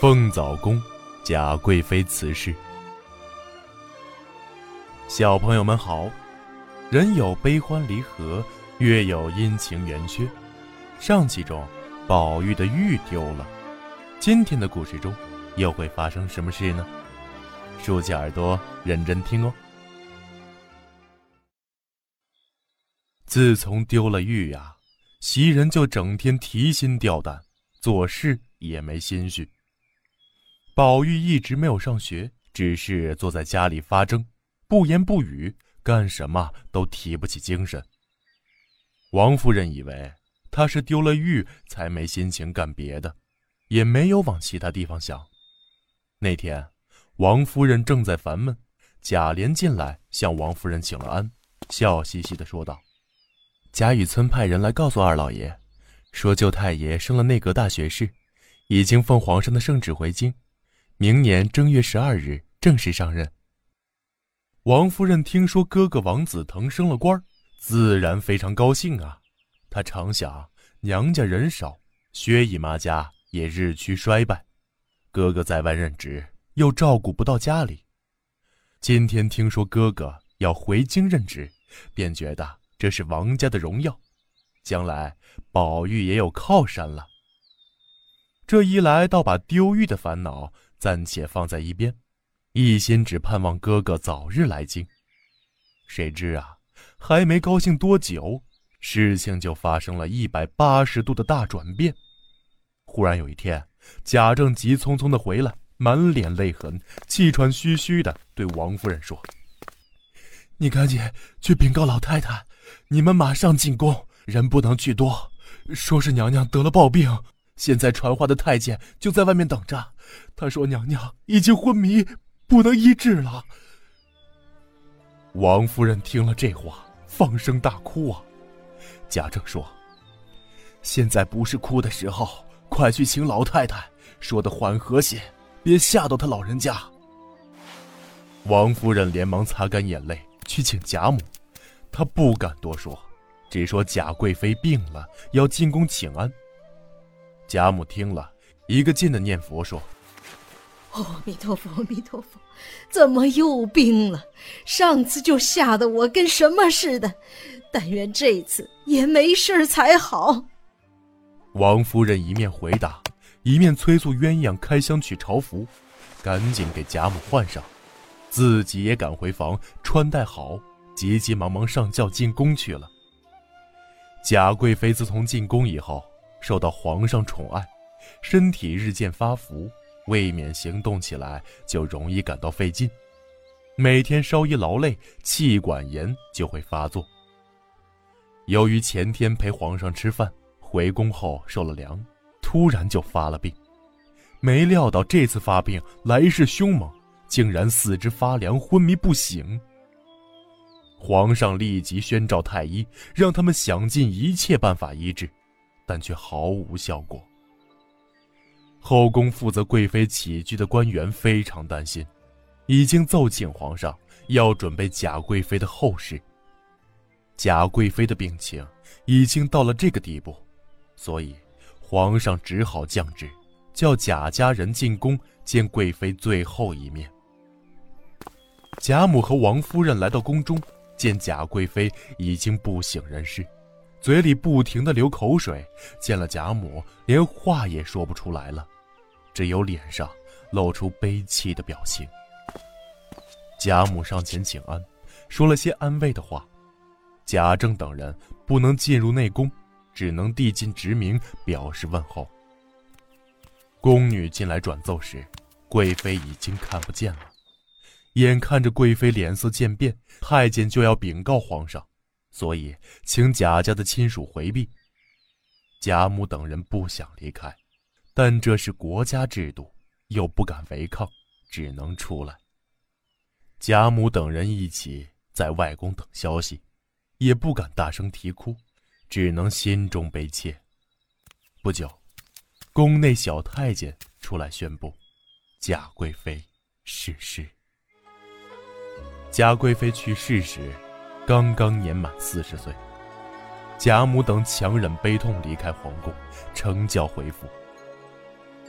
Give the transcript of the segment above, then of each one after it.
凤藻宫，贾贵妃辞世。小朋友们好，人有悲欢离合，月有阴晴圆缺。上期中，宝玉的玉丢了，今天的故事中，又会发生什么事呢？竖起耳朵，认真听哦。自从丢了玉呀，袭人就整天提心吊胆，做事也没心绪。宝玉一直没有上学，只是坐在家里发怔，不言不语，干什么都提不起精神。王夫人以为他是丢了玉才没心情干别的，也没有往其他地方想。那天，王夫人正在烦闷，贾琏进来向王夫人请了安，笑嘻嘻地说道：“贾雨村派人来告诉二老爷，说舅太爷升了内阁大学士，已经奉皇上的圣旨回京。”明年正月十二日正式上任。王夫人听说哥哥王子腾升了官自然非常高兴啊。她常想，娘家人少，薛姨妈家也日趋衰败，哥哥在外任职，又照顾不到家里。今天听说哥哥要回京任职，便觉得这是王家的荣耀，将来宝玉也有靠山了。这一来，倒把丢玉的烦恼。暂且放在一边，一心只盼望哥哥早日来京。谁知啊，还没高兴多久，事情就发生了一百八十度的大转变。忽然有一天，贾政急匆匆的回来，满脸泪痕，气喘吁吁的对王夫人说：“你赶紧去禀告老太太，你们马上进宫，人不能去多，说是娘娘得了暴病。”现在传话的太监就在外面等着，他说娘娘已经昏迷，不能医治了。王夫人听了这话，放声大哭啊。贾政说：“现在不是哭的时候，快去请老太太，说的缓和些，别吓到她老人家。”王夫人连忙擦干眼泪去请贾母，她不敢多说，只说贾贵妃病了，要进宫请安。贾母听了，一个劲的念佛说：“阿弥陀佛，阿弥陀佛，怎么又病了？上次就吓得我跟什么似的，但愿这次也没事才好。”王夫人一面回答，一面催促鸳鸯开箱取朝服，赶紧给贾母换上，自己也赶回房穿戴好，急急忙忙上轿进宫去了。贾贵妃自从进宫以后。受到皇上宠爱，身体日渐发福，未免行动起来就容易感到费劲。每天稍一劳累，气管炎就会发作。由于前天陪皇上吃饭，回宫后受了凉，突然就发了病。没料到这次发病来势凶猛，竟然四肢发凉，昏迷不醒。皇上立即宣召太医，让他们想尽一切办法医治。但却毫无效果。后宫负责贵妃起居的官员非常担心，已经奏请皇上要准备贾贵妃的后事。贾贵妃的病情已经到了这个地步，所以皇上只好降旨，叫贾家人进宫见贵妃最后一面。贾母和王夫人来到宫中，见贾贵妃已经不省人事。嘴里不停的流口水，见了贾母，连话也说不出来了，只有脸上露出悲戚的表情。贾母上前请安，说了些安慰的话。贾政等人不能进入内宫，只能递进职名表示问候。宫女进来转奏时，贵妃已经看不见了。眼看着贵妃脸色渐变，太监就要禀告皇上。所以，请贾家的亲属回避。贾母等人不想离开，但这是国家制度，又不敢违抗，只能出来。贾母等人一起在外宫等消息，也不敢大声啼哭，只能心中悲切。不久，宫内小太监出来宣布，贾贵妃逝世。贾贵妃去世时。刚刚年满四十岁，贾母等强忍悲痛离开皇宫，乘轿回府。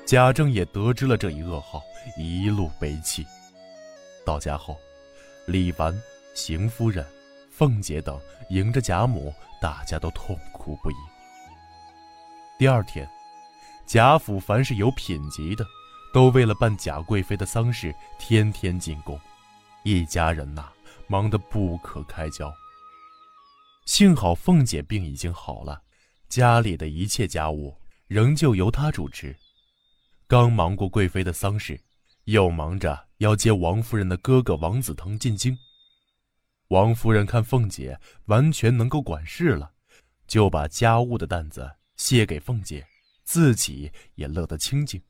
贾政也得知了这一噩耗，一路悲泣。到家后，李纨、邢夫人、凤姐等迎着贾母，大家都痛哭不已。第二天，贾府凡是有品级的，都为了办贾贵妃的丧事，天天进宫，一家人呐，忙得不可开交。幸好凤姐病已经好了，家里的一切家务仍旧由她主持。刚忙过贵妃的丧事，又忙着要接王夫人的哥哥王子腾进京。王夫人看凤姐完全能够管事了，就把家务的担子卸给凤姐，自己也乐得清静。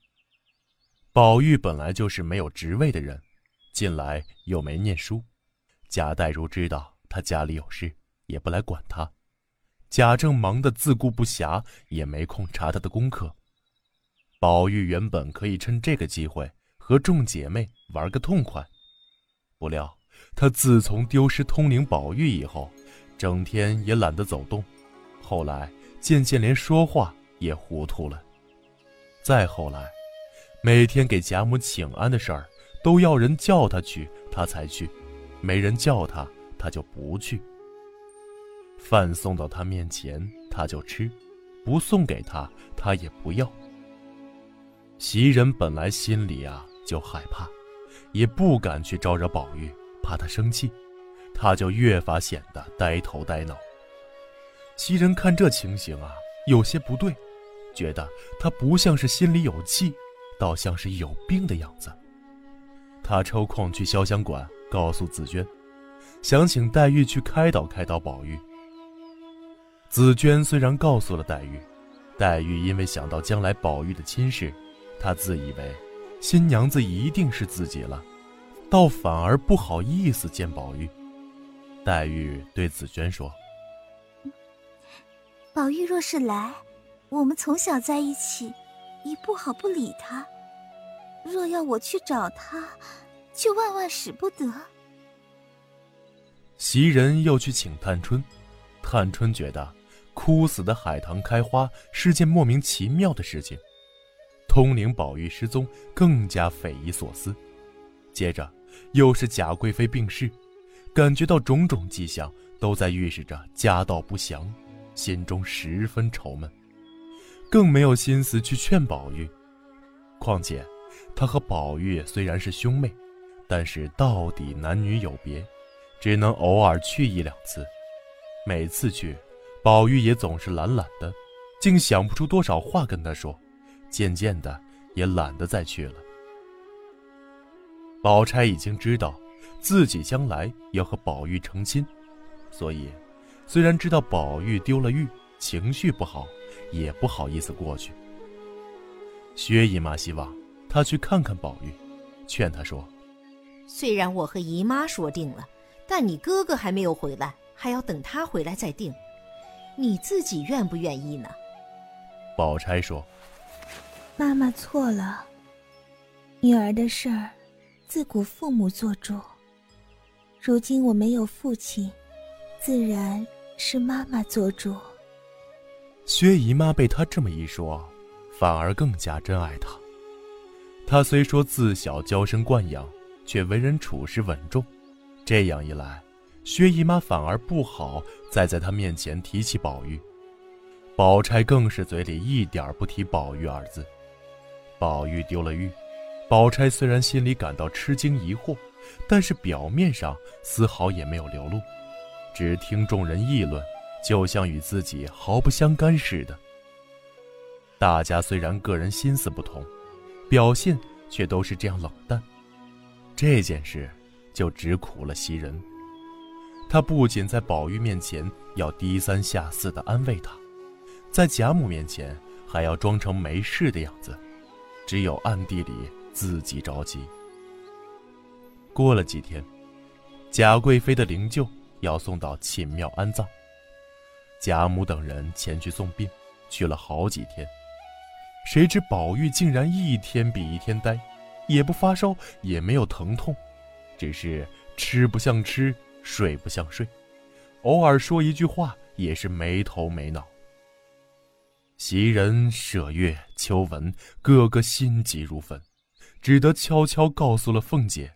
宝玉本来就是没有职位的人，近来又没念书，贾代儒知道他家里有事，也不来管他。贾政忙得自顾不暇，也没空查他的功课。宝玉原本可以趁这个机会和众姐妹玩个痛快，不料他自从丢失通灵宝玉以后，整天也懒得走动，后来渐渐连说话也糊涂了。再后来，每天给贾母请安的事儿，都要人叫他去，他才去；没人叫他，他就不去。饭送到他面前，他就吃；不送给他，他也不要。袭人本来心里啊就害怕，也不敢去招惹宝玉，怕他生气，他就越发显得呆头呆脑。袭人看这情形啊，有些不对，觉得他不像是心里有气，倒像是有病的样子。他抽空去潇湘馆告诉紫娟，想请黛玉去开导开导宝玉。紫娟虽然告诉了黛玉，黛玉因为想到将来宝玉的亲事。她自以为新娘子一定是自己了，倒反而不好意思见宝玉。黛玉对紫娟说：“宝玉若是来，我们从小在一起，你不好不理他；若要我去找他，就万万使不得。”袭人又去请探春，探春觉得枯死的海棠开花是件莫名其妙的事情。通灵宝玉失踪，更加匪夷所思。接着，又是贾贵妃病逝，感觉到种种迹象都在预示着家道不祥，心中十分愁闷，更没有心思去劝宝玉。况且，他和宝玉虽然是兄妹，但是到底男女有别，只能偶尔去一两次。每次去，宝玉也总是懒懒的，竟想不出多少话跟他说。渐渐的，也懒得再去了。宝钗已经知道自己将来要和宝玉成亲，所以虽然知道宝玉丢了玉，情绪不好，也不好意思过去。薛姨妈希望她去看看宝玉，劝她说：“虽然我和姨妈说定了，但你哥哥还没有回来，还要等他回来再定。你自己愿不愿意呢？”宝钗说。妈妈错了。女儿的事儿，自古父母做主。如今我没有父亲，自然是妈妈做主。薛姨妈被他这么一说，反而更加珍爱他。他虽说自小娇生惯养，却为人处事稳重。这样一来，薛姨妈反而不好再在他面前提起宝玉。宝钗更是嘴里一点不提宝玉二字。宝玉丢了玉，宝钗虽然心里感到吃惊疑惑，但是表面上丝毫也没有流露，只听众人议论，就像与自己毫不相干似的。大家虽然个人心思不同，表现却都是这样冷淡，这件事就只苦了袭人。她不仅在宝玉面前要低三下四的安慰他，在贾母面前还要装成没事的样子。只有暗地里自己着急。过了几天，贾贵妃的灵柩要送到寝庙安葬。贾母等人前去送殡，去了好几天，谁知宝玉竟然一天比一天呆，也不发烧，也没有疼痛，只是吃不像吃，睡不像睡，偶尔说一句话也是没头没脑。袭人、麝月、秋纹个个心急如焚，只得悄悄告诉了凤姐。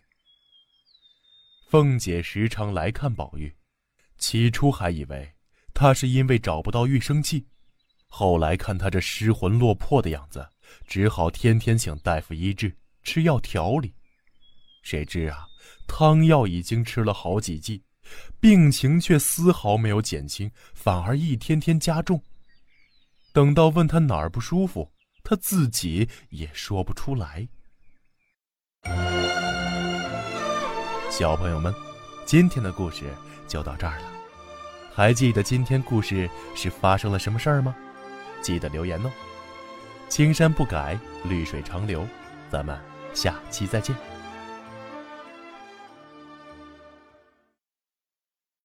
凤姐时常来看宝玉，起初还以为他是因为找不到玉生气，后来看他这失魂落魄的样子，只好天天请大夫医治，吃药调理。谁知啊，汤药已经吃了好几剂，病情却丝毫没有减轻，反而一天天加重。等到问他哪儿不舒服，他自己也说不出来。小朋友们，今天的故事就到这儿了。还记得今天故事是发生了什么事儿吗？记得留言哦。青山不改，绿水长流。咱们下期再见。